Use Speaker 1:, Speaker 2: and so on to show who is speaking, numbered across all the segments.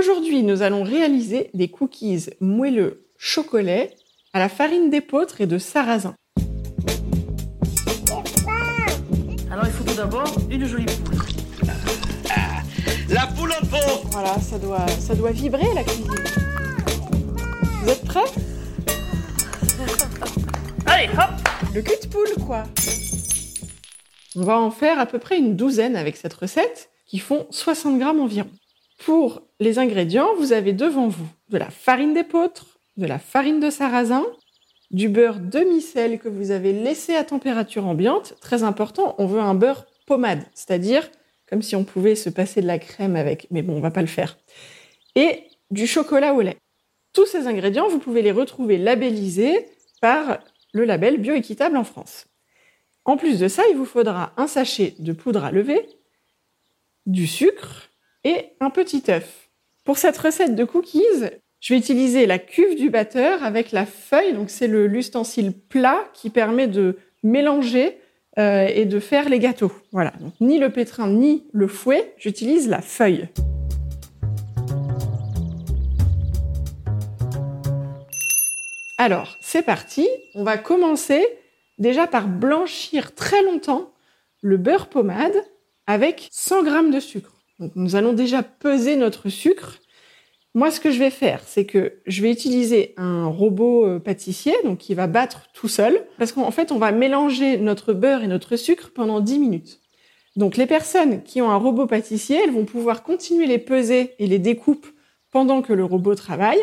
Speaker 1: Aujourd'hui, nous allons réaliser des cookies moelleux chocolat à la farine d'épeautre et de sarrasin.
Speaker 2: Alors il faut tout d'abord une jolie poule.
Speaker 3: La poule en pot
Speaker 1: Voilà, ça doit, ça doit vibrer la cuisine. Vous êtes prêts?
Speaker 2: Allez, hop
Speaker 1: Le cul de poule, quoi On va en faire à peu près une douzaine avec cette recette, qui font 60 grammes environ. Pour les ingrédients, vous avez devant vous de la farine d'épeautre, de la farine de sarrasin, du beurre demi-sel que vous avez laissé à température ambiante. Très important, on veut un beurre pommade, c'est-à-dire comme si on pouvait se passer de la crème avec, mais bon, on va pas le faire. Et du chocolat au lait. Tous ces ingrédients, vous pouvez les retrouver labellisés par le label bioéquitable en France. En plus de ça, il vous faudra un sachet de poudre à lever, du sucre et un petit œuf. Pour cette recette de cookies, je vais utiliser la cuve du batteur avec la feuille, donc c'est l'ustensile plat qui permet de mélanger euh, et de faire les gâteaux. Voilà, ni le pétrin ni le fouet, j'utilise la feuille. Alors, c'est parti. On va commencer déjà par blanchir très longtemps le beurre pommade avec 100 g de sucre. Donc, nous allons déjà peser notre sucre. Moi, ce que je vais faire, c'est que je vais utiliser un robot euh, pâtissier, donc qui va battre tout seul, parce qu'en fait, on va mélanger notre beurre et notre sucre pendant 10 minutes. Donc, les personnes qui ont un robot pâtissier, elles vont pouvoir continuer les peser et les découpes pendant que le robot travaille.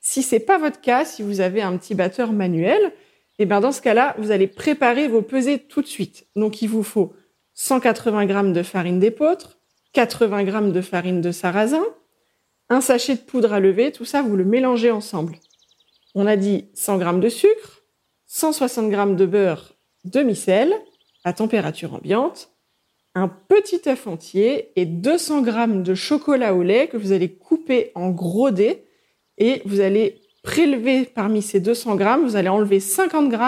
Speaker 1: Si c'est pas votre cas, si vous avez un petit batteur manuel, eh ben dans ce cas-là, vous allez préparer vos pesées tout de suite. Donc, il vous faut 180 g de farine d'épeautre, 80 g de farine de sarrasin, un sachet de poudre à lever, tout ça, vous le mélangez ensemble. On a dit 100 g de sucre, 160 g de beurre demi-sel à température ambiante, un petit œuf entier et 200 g de chocolat au lait que vous allez couper en gros dés et vous allez prélever parmi ces 200 g, vous allez enlever 50 g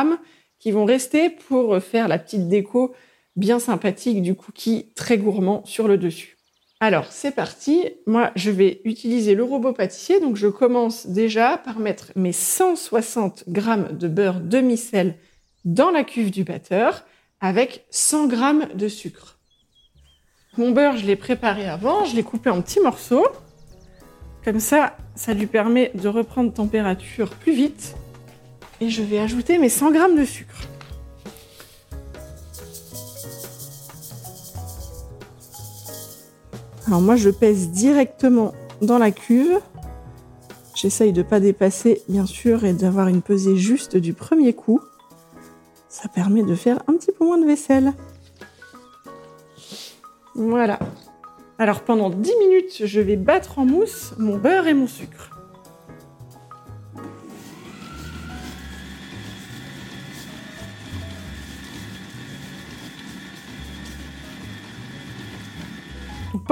Speaker 1: qui vont rester pour faire la petite déco bien sympathique du cookie très gourmand sur le dessus. Alors, c'est parti. Moi, je vais utiliser le robot pâtissier. Donc, je commence déjà par mettre mes 160 g de beurre demi-sel dans la cuve du batteur avec 100 g de sucre. Mon beurre, je l'ai préparé avant. Je l'ai coupé en petits morceaux. Comme ça, ça lui permet de reprendre température plus vite. Et je vais ajouter mes 100 g de sucre. Alors moi, je pèse directement dans la cuve. J'essaye de ne pas dépasser, bien sûr, et d'avoir une pesée juste du premier coup. Ça permet de faire un petit peu moins de vaisselle. Voilà. Alors pendant 10 minutes, je vais battre en mousse mon beurre et mon sucre.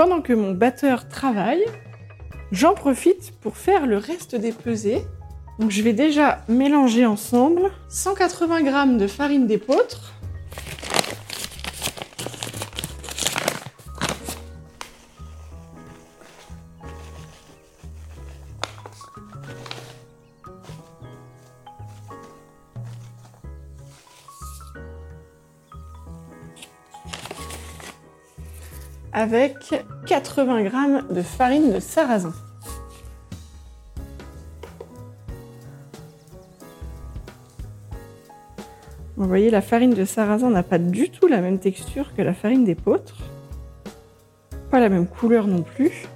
Speaker 1: Pendant que mon batteur travaille, j'en profite pour faire le reste des pesées. Je vais déjà mélanger ensemble 180 g de farine d'épeautre, avec 80 g de farine de sarrasin. Vous voyez, la farine de sarrasin n'a pas du tout la même texture que la farine d'épeautre. Pas la même couleur non plus.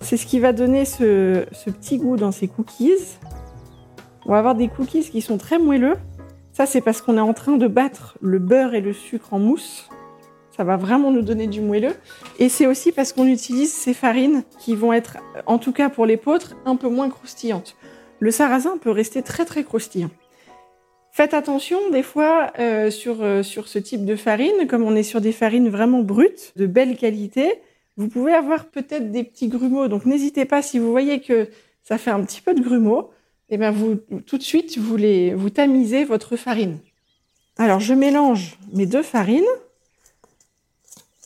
Speaker 1: C'est ce qui va donner ce, ce, petit goût dans ces cookies. On va avoir des cookies qui sont très moelleux. Ça, c'est parce qu'on est en train de battre le beurre et le sucre en mousse. Ça va vraiment nous donner du moelleux. Et c'est aussi parce qu'on utilise ces farines qui vont être, en tout cas pour l'épeautre, un peu moins croustillantes. Le sarrasin peut rester très très croustillant. Faites attention des fois euh, sur, euh, sur ce type de farine, comme on est sur des farines vraiment brutes, de belle qualité, vous pouvez avoir peut-être des petits grumeaux. Donc n'hésitez pas, si vous voyez que ça fait un petit peu de grumeaux, et bien vous, tout de suite, vous, vous tamisez votre farine. Alors, je mélange mes deux farines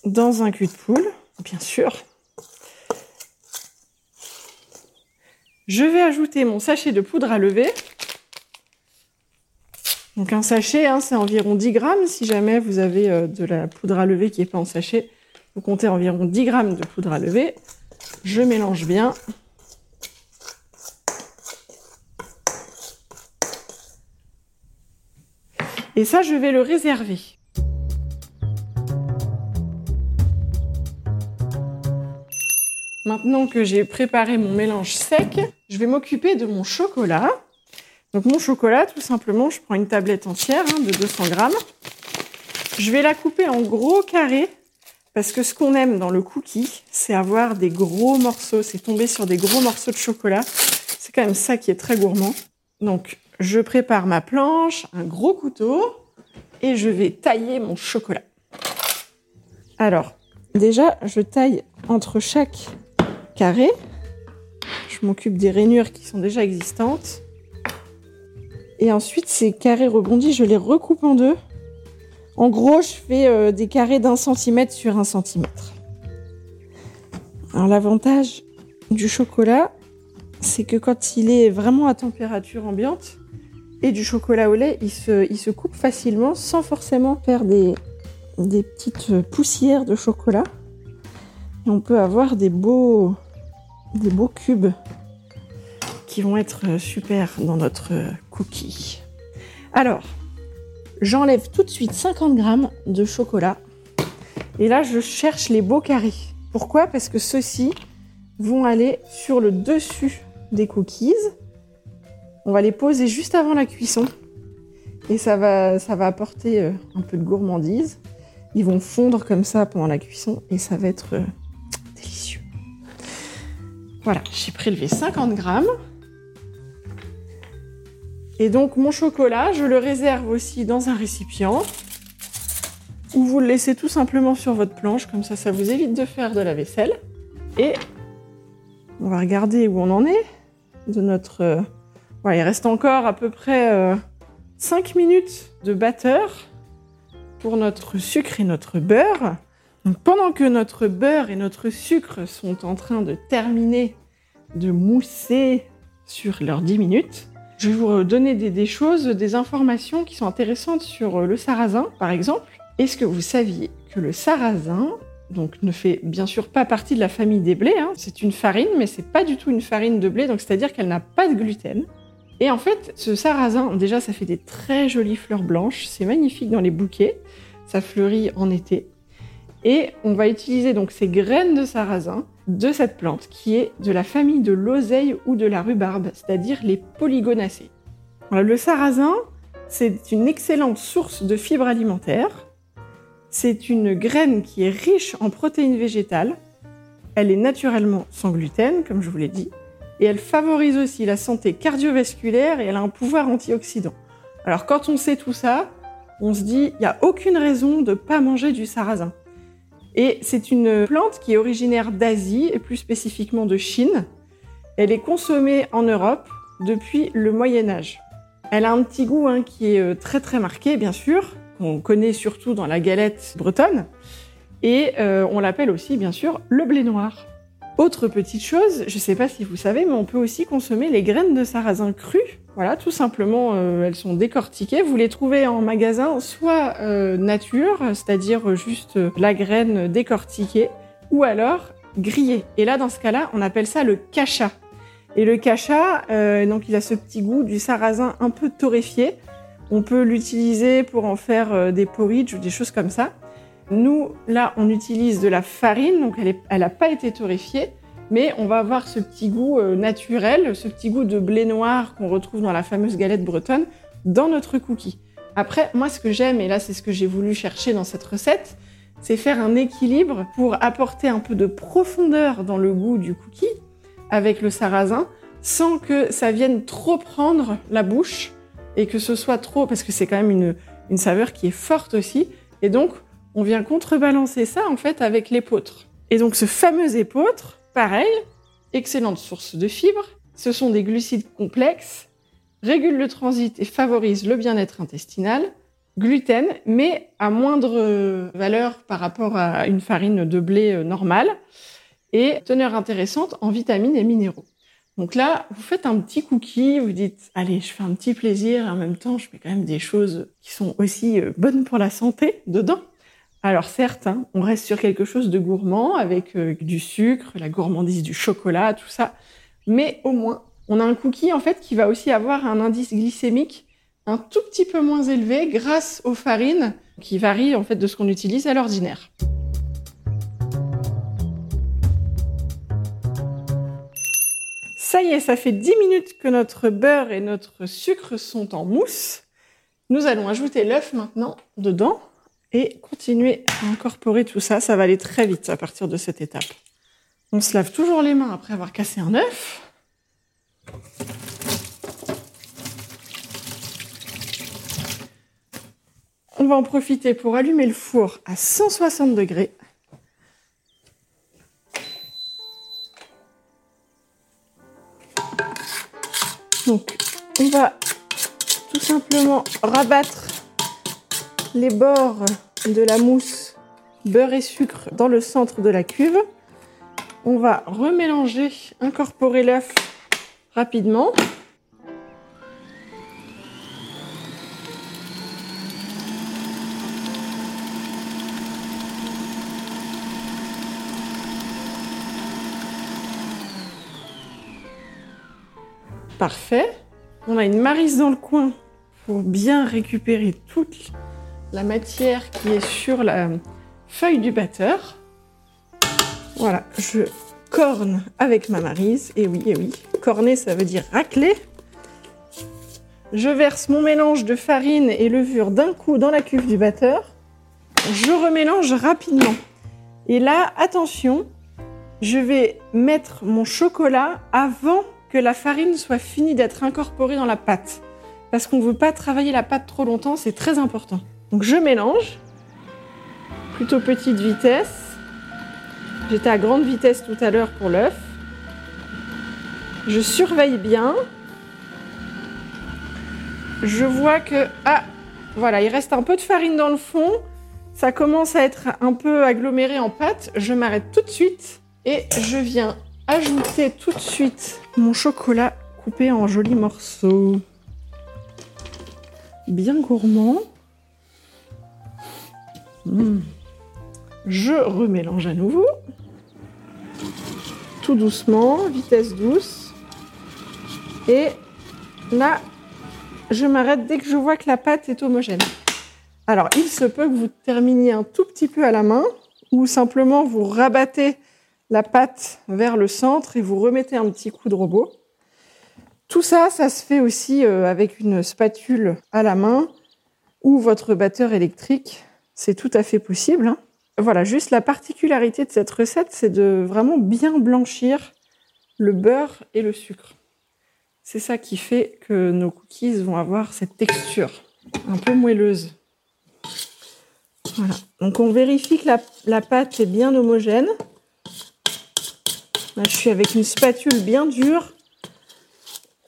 Speaker 1: dans un cul de poule, bien sûr. Je vais ajouter mon sachet de poudre à lever. Donc un sachet, hein, c'est environ 10 grammes. Si jamais vous avez euh, de la poudre à lever qui n'est pas en sachet, vous comptez environ 10 grammes de poudre à lever. Je mélange bien. Et ça, je vais le réserver. Maintenant que j'ai préparé mon mélange sec, je vais m'occuper de mon chocolat. Donc mon chocolat, tout simplement, je prends une tablette entière hein, de 200 grammes. Je vais la couper en gros carrés parce que ce qu'on aime dans le cookie, c'est avoir des gros morceaux, c'est tomber sur des gros morceaux de chocolat. C'est quand même ça qui est très gourmand. Donc je prépare ma planche, un gros couteau et je vais tailler mon chocolat. Alors, déjà, je taille entre chaque carré. Je m'occupe des rainures qui sont déjà existantes. Et ensuite, ces carrés rebondis, je les recoupe en deux. En gros, je fais euh, des carrés d'un centimètre sur un centimètre. Alors l'avantage du chocolat, c'est que quand il est vraiment à température ambiante, et du chocolat au lait, il se, coupe facilement sans forcément faire des, des petites poussières de chocolat. Et on peut avoir des beaux, des beaux cubes qui vont être super dans notre cookie. Alors, j'enlève tout de suite 50 grammes de chocolat. Et là, je cherche les beaux carrés. Pourquoi? Parce que ceux-ci vont aller sur le dessus des cookies. On va les poser juste avant la cuisson. Et ça va, apporter euh, un peu de gourmandise. Ils vont fondre comme ça pendant la cuisson et ça va être euh, délicieux. Voilà, j'ai prélevé 50 grammes. Et donc mon chocolat, je le réserve aussi dans un récipient. Ou vous le laissez tout simplement sur votre planche, comme ça ça vous évite de faire de la vaisselle. Et on va regarder où on en est de notre... euh, il reste encore à peu près euh, 5 minutes de batteur pour notre sucre et notre beurre. Pendant que notre beurre et notre sucre sont en train de terminer de mousser sur leurs 10 minutes, je vais vous donner des, choses, des informations qui sont intéressantes sur le sarrasin, par exemple. Est-ce que vous saviez que le sarrasin donc ne fait bien sûr pas partie de la famille des blés. hein. C'est une farine, mais c'est pas du tout une farine de blé, c'est-à-dire qu'elle n'a pas de gluten. Et en fait, ce sarrasin, déjà, ça fait des très jolies fleurs blanches. C'est magnifique dans les bouquets. Ça fleurit en été. Et on va utiliser donc ces graines de sarrasin de cette plante qui est de la famille de l'oseille ou de la rhubarbe, c'est-à-dire les polygonacées. Le sarrasin, c'est une excellente source de fibres alimentaires. C'est une graine qui est riche en protéines végétales. Elle est naturellement sans gluten, comme je vous l'ai dit. Et elle favorise aussi la santé cardiovasculaire et elle a un pouvoir antioxydant. Alors quand on sait tout ça, on se dit, il n'y a aucune raison de ne pas manger du sarrasin. Et c'est une plante qui est originaire d'Asie et plus spécifiquement de Chine. Elle est consommée en Europe depuis le Moyen Âge. Elle a un petit goût hein, qui est euh, très très marqué, bien sûr, qu'on connaît surtout dans la galette bretonne. Et euh, on l'appelle aussi, bien sûr, le blé noir. Autre petite chose, je ne sais pas si vous savez, mais on peut aussi consommer les graines de sarrasin crues. Voilà, tout simplement, euh, elles sont décortiquées. Vous les trouvez en magasin, soit euh, nature, c'est-à-dire juste euh, la graine décortiquée, ou alors grillée. Et là, dans ce cas-là, on appelle ça le cacha. Et le cacha, euh, donc il a ce petit goût du sarrasin un peu torréfié. On peut l'utiliser pour en faire euh, des porridge ou des choses comme ça. Nous, là, on utilise de la farine, donc elle n'a pas été torréfiée, mais on va avoir ce petit goût euh, naturel, ce petit goût de blé noir qu'on retrouve dans la fameuse galette bretonne, dans notre cookie. Après, moi, ce que j'aime, et là, c'est ce que j'ai voulu chercher dans cette recette, c'est faire un équilibre pour apporter un peu de profondeur dans le goût du cookie avec le sarrasin, sans que ça vienne trop prendre la bouche et que ce soit trop, parce que c'est quand même une, une saveur qui est forte aussi, et donc on vient contrebalancer ça en fait avec l'épeautre. Et donc ce fameux épeautre, pareil, excellente source de fibres, ce sont des glucides complexes, régulent le transit et favorisent le bien-être intestinal, gluten, mais à moindre valeur par rapport à une farine de blé euh, normale, et teneur intéressante en vitamines et minéraux. Donc là, vous faites un petit cookie, vous dites, allez, je fais un petit plaisir, en même temps, je mets quand même des choses qui sont aussi euh, bonnes pour la santé dedans. Alors certes, hein, on reste sur quelque chose de gourmand, avec euh, du sucre, la gourmandise du chocolat, tout ça, mais au moins, on a un cookie en fait qui va aussi avoir un indice glycémique un tout petit peu moins élevé grâce aux farines qui varient en fait de ce qu'on utilise à l'ordinaire. Ça y est, ça fait 10 minutes que notre beurre et notre sucre sont en mousse. Nous allons ajouter l'œuf maintenant dedans et continuer à incorporer tout ça. Ça va aller très vite à partir de cette étape. On se lave toujours les mains après avoir cassé un œuf. On va en profiter pour allumer le four à 160 degrés. Donc, on va tout simplement rabattre les bords de la mousse beurre et sucre dans le centre de la cuve. On va remélanger, incorporer l'œuf rapidement. Parfait. On a une marise dans le coin pour bien récupérer toute la matière qui est sur la feuille du batteur. Voilà, je corne avec ma marise. Et oui, et oui, corner, ça veut dire racler. Je verse mon mélange de farine et levure d'un coup dans la cuve du batteur. Je remélange rapidement. Et là, attention, je vais mettre mon chocolat avant que la farine soit finie d'être incorporée dans la pâte. Parce qu'on ne veut pas travailler la pâte trop longtemps, c'est très important. Donc je mélange, plutôt petite vitesse. J'étais à grande vitesse tout à l'heure pour l'œuf. Je surveille bien. Je vois que, ah, voilà, il reste un peu de farine dans le fond. Ça commence à être un peu aggloméré en pâte. Je m'arrête tout de suite et je viens ajouter tout de suite mon chocolat coupé en jolis morceaux. Bien gourmand. Mmh. Je remélange à nouveau. Tout doucement, vitesse douce. Et là, je m'arrête dès que je vois que la pâte est homogène. Alors, il se peut que vous terminiez un tout petit peu à la main ou simplement vous rabattez la pâte vers le centre et vous remettez un petit coup de robot. Tout ça, ça se fait aussi euh, avec une spatule à la main ou votre batteur électrique. C'est tout à fait possible. Hein. Voilà, juste la particularité de cette recette, c'est de vraiment bien blanchir le beurre et le sucre. C'est ça qui fait que nos cookies vont avoir cette texture un peu moelleuse. Voilà. Donc on vérifie que la, pâte est bien homogène. Là, je suis avec une spatule bien dure.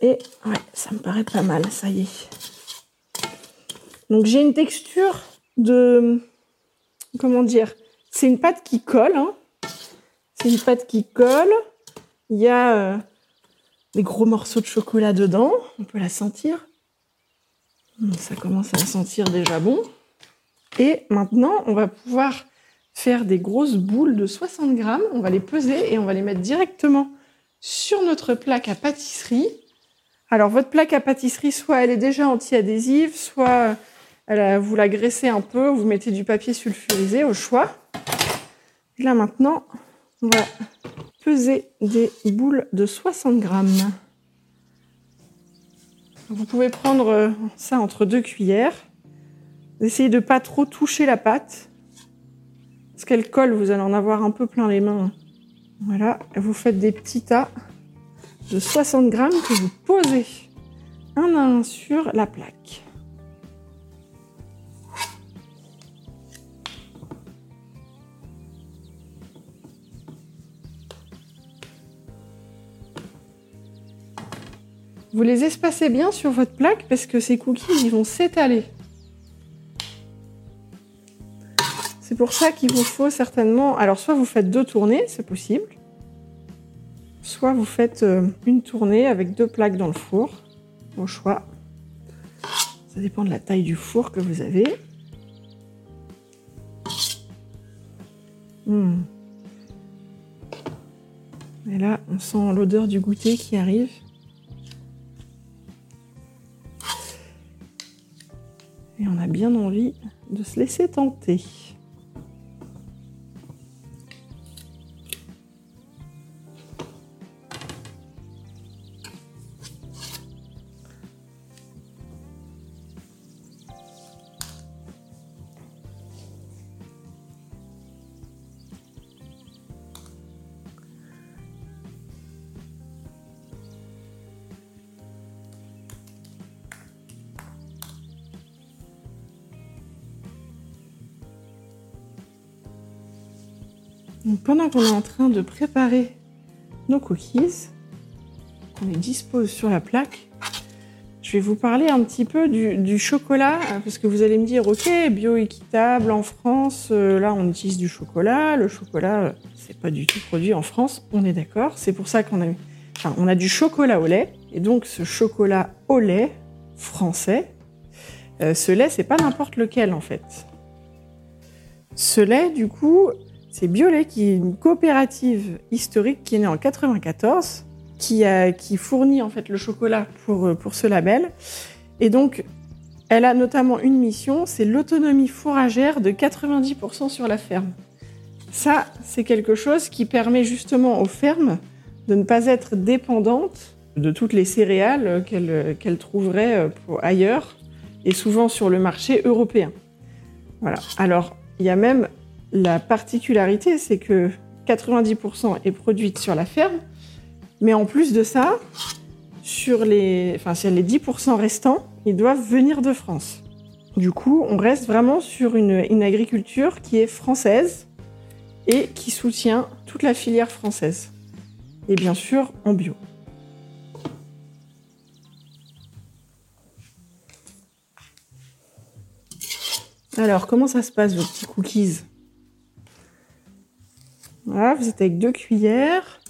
Speaker 1: Et ouais, ça me paraît pas mal, ça y est. Donc j'ai une texture de... Comment dire C'est une pâte qui colle. Hein. C'est une pâte qui colle. Il y a euh, des gros morceaux de chocolat dedans. On peut la sentir. Ça commence à sentir déjà bon. Et maintenant, on va pouvoir faire des grosses boules de 60 grammes. On va les peser et on va les mettre directement sur notre plaque à pâtisserie. Alors votre plaque à pâtisserie, soit elle est déjà anti-adhésive, soit vous la graissez un peu, vous mettez du papier sulfurisé au choix. Et là maintenant, on va peser des boules de 60 grammes. Vous pouvez prendre euh, ça entre deux cuillères. Essayez de ne pas trop toucher la pâte. Parce qu'elle colle, vous allez en avoir un peu plein les mains. Voilà, vous faites des petits tas de 60 grammes que vous posez un à un sur la plaque. Vous les espacez bien sur votre plaque parce que ces cookies, ils vont s'étaler. C'est pour ça qu'il vous faut certainement. Alors, soit vous faites deux tournées, c'est possible. soit vous faites euh, une tournée avec deux plaques dans le four, au choix. Ça dépend de la taille du four que vous avez. Hmm. Et là, on sent l'odeur du goûter qui arrive. Et on a bien envie de se laisser tenter. Donc pendant qu'on est en train de préparer nos cookies, qu'on les dispose sur la plaque, je vais vous parler un petit peu du, chocolat, hein, parce que vous allez me dire, ok, bio-équitable en France, euh, là on utilise du chocolat, le chocolat, euh, c'est pas du tout produit en France, on est d'accord, c'est pour ça qu'on a, enfin, on a du chocolat au lait, et donc ce chocolat au lait français, euh, ce lait, c'est pas n'importe lequel en fait. Ce lait, du coup, c'est Biolay qui est une coopérative historique qui est née en 94, qui, fournit en fait le chocolat pour, pour ce label. Et donc, elle a notamment une mission, c'est l'autonomie fourragère de 90% sur la ferme. Ça, c'est quelque chose qui permet justement aux fermes de ne pas être dépendantes de toutes les céréales qu'elles trouveraient ailleurs et souvent sur le marché européen. Voilà. Alors, il y a même la particularité, c'est que 90% est produite sur la ferme, mais en plus de ça, sur les, enfin, sur les 10% restants, ils doivent venir de France. Du coup, on reste vraiment sur une, une agriculture qui est française et qui soutient toute la filière française. Et bien sûr, en bio. Alors, comment ça se passe, vos petits cookies? Voilà, vous êtes avec deux cuillères.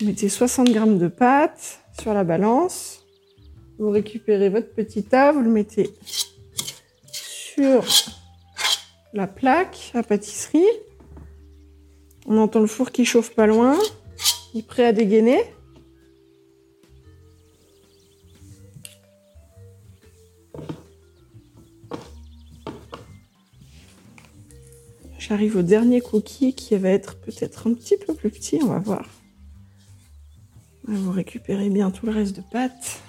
Speaker 1: Vous mettez 60 grammes de pâte sur la balance. Vous récupérez votre petit tas, vous le mettez sur la plaque à pâtisserie. On entend le four qui chauffe pas loin. Il est prêt à dégainer. J'arrive au dernier cookie qui va être peut-être un petit peu plus petit, on va voir. Vous récupérez bien tout le reste de pâte.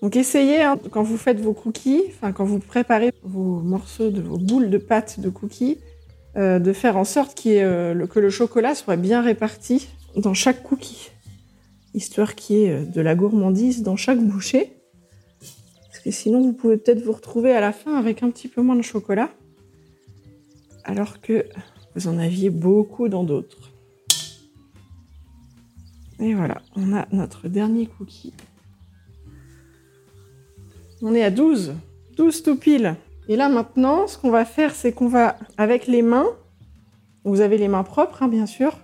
Speaker 1: Donc essayez, hein, quand vous faites vos cookies, enfin quand vous préparez vos morceaux de vos boules de pâte de cookies, euh, de faire en sorte euh, que le chocolat soit bien réparti dans chaque cookie, histoire qu'il y ait euh, de la gourmandise dans chaque bouchée. Parce que sinon, vous pouvez peut-être vous retrouver à la fin avec un petit peu moins de chocolat alors que vous en aviez beaucoup dans d'autres. Et voilà, on a notre dernier cookie. On est à 12, 12 tout. Et là maintenant, ce qu'on va faire, c'est qu'on va, avec les mains, vous avez les mains propres, hein, bien sûr,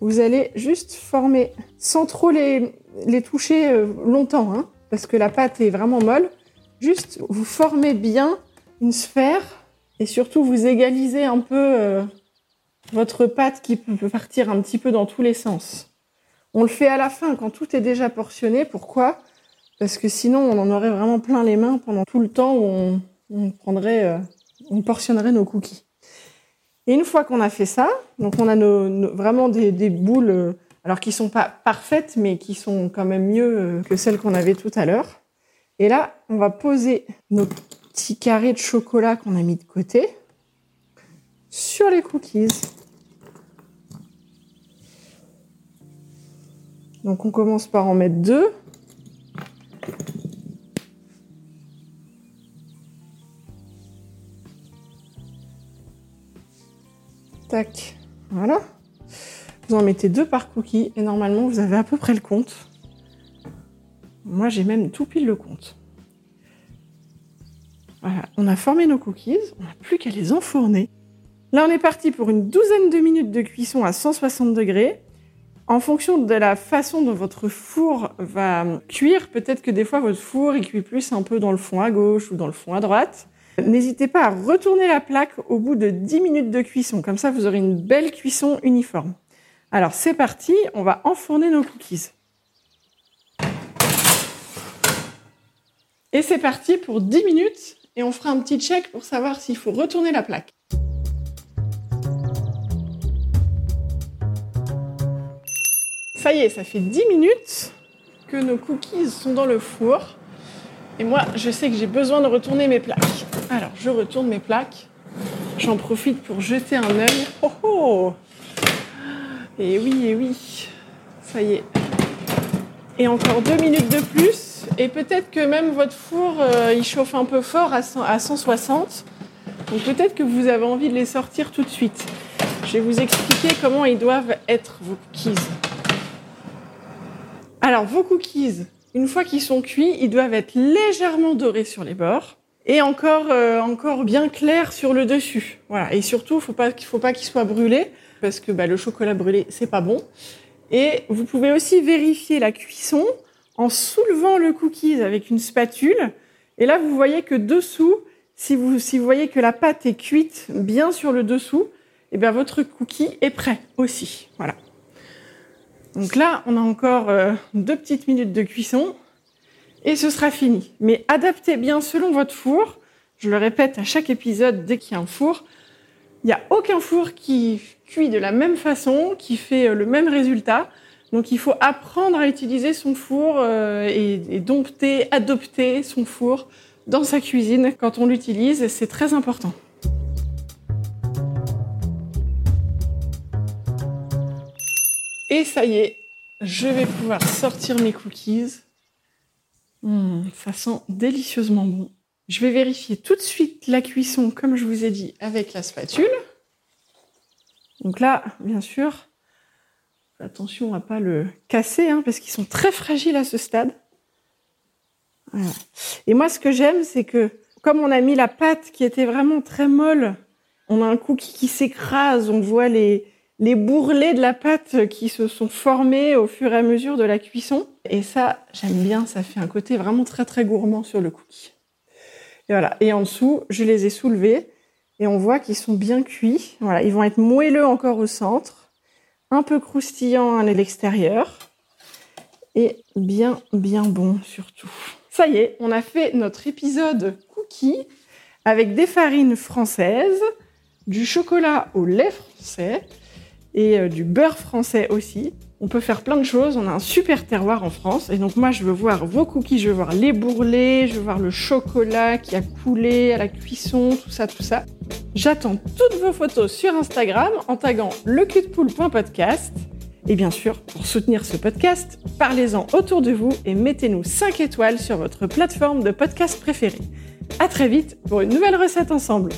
Speaker 1: vous allez juste former, sans trop les, les toucher euh, longtemps, hein, parce que la pâte est vraiment molle, juste vous formez bien une sphère et surtout vous égalisez un peu euh, votre pâte qui peut partir un petit peu dans tous les sens. On le fait à la fin quand tout est déjà portionné. Pourquoi? Parce que sinon on en aurait vraiment plein les mains pendant tout le temps où on, prendrait, euh, on portionnerait nos cookies. Et une fois qu'on a fait ça, donc on a vraiment des, boules, euh, alors qui sont pas parfaites, mais qui sont quand même mieux que celles qu'on avait tout à l'heure. Et là, on va poser nos petit carré de chocolat qu'on a mis de côté sur les cookies. Donc on commence par en mettre deux. Tac, voilà. Vous en mettez deux par cookie et normalement vous avez à peu près le compte. Moi j'ai même tout pile le compte. Voilà, on a formé nos cookies, on n'a plus qu'à les enfourner. Là, on est parti pour une douzaine de minutes de cuisson à 160 degrés. En fonction de la façon dont votre four va cuire, peut-être que des fois votre four il cuit plus un peu dans le fond à gauche ou dans le fond à droite. N'hésitez pas à retourner la plaque au bout de 10 minutes de cuisson, comme ça vous aurez une belle cuisson uniforme. Alors c'est parti, on va enfourner nos cookies. Et c'est parti pour 10 minutes et on fera un petit check pour savoir s'il faut retourner la plaque. Ça y est, ça fait 10 minutes que nos cookies sont dans le four. Et moi, je sais que j'ai besoin de retourner mes plaques. Alors, je retourne mes plaques. J'en profite pour jeter un œil. Oh oh Et oui, et oui. Ça y est. Et encore deux minutes de plus. Et peut-être que même votre four, euh, il chauffe un peu fort à, 160. Donc peut-être que vous avez envie de les sortir tout de suite. Je vais vous expliquer comment ils doivent être, vos cookies. Alors, vos cookies, une fois qu'ils sont cuits, ils doivent être légèrement dorés sur les bords et encore, euh, encore bien clair sur le dessus. Voilà. Et surtout, faut pas, faut pas qu'il soit brûlé parce que bah, le chocolat brûlé, c'est pas bon. Et vous pouvez aussi vérifier la cuisson en soulevant le cookie avec une spatule. Et là, vous voyez que dessous, si vous, si vous voyez que la pâte est cuite bien sur le dessous, et eh bien votre cookie est prêt aussi. Voilà. Donc là, on a encore euh, deux petites minutes de cuisson et ce sera fini. Mais adaptez bien selon votre four. Je le répète à chaque épisode dès qu'il y a un four. Il n'y a aucun four qui cuit de la même façon, qui fait euh, le même résultat. Donc il faut apprendre à utiliser son four euh, et, dompter, adopter son four dans sa cuisine quand on l'utilise. C'est très important. Et ça y est, je vais pouvoir sortir mes cookies. Mmh, ça sent délicieusement bon. Je vais vérifier tout de suite la cuisson, comme je vous ai dit, avec la spatule. Donc là, bien sûr, attention à pas le casser, hein, parce qu'ils sont très fragiles à ce stade. Et moi, ce que j'aime, c'est que comme on a mis la pâte qui était vraiment très molle, on a un cookie qui s'écrase, on voit les, les bourrelets de la pâte qui se sont formés au fur et à mesure de la cuisson. Et ça, j'aime bien, ça fait un côté vraiment très très gourmand sur le cookie. Et voilà. Et en dessous, je les ai soulevés et on voit qu'ils sont bien cuits. Voilà, ils vont être moelleux encore au centre, un peu croustillants à l'extérieur et bien bien bons surtout. Ça y est, on a fait notre épisode cookie avec des farines françaises, du chocolat au lait français et euh, du beurre français aussi. On peut faire plein de choses, on a un super terroir en France. Et donc moi, je veux voir vos cookies, je veux voir les bourrelets, je veux voir le chocolat qui a coulé à la cuisson, tout ça, tout ça. J'attends toutes vos photos sur Instagram en taguant lecutpool.podcast. Et bien sûr, pour soutenir ce podcast, parlez-en autour de vous et mettez-nous 5 étoiles sur votre plateforme de podcast préférée. À très vite pour une nouvelle recette ensemble.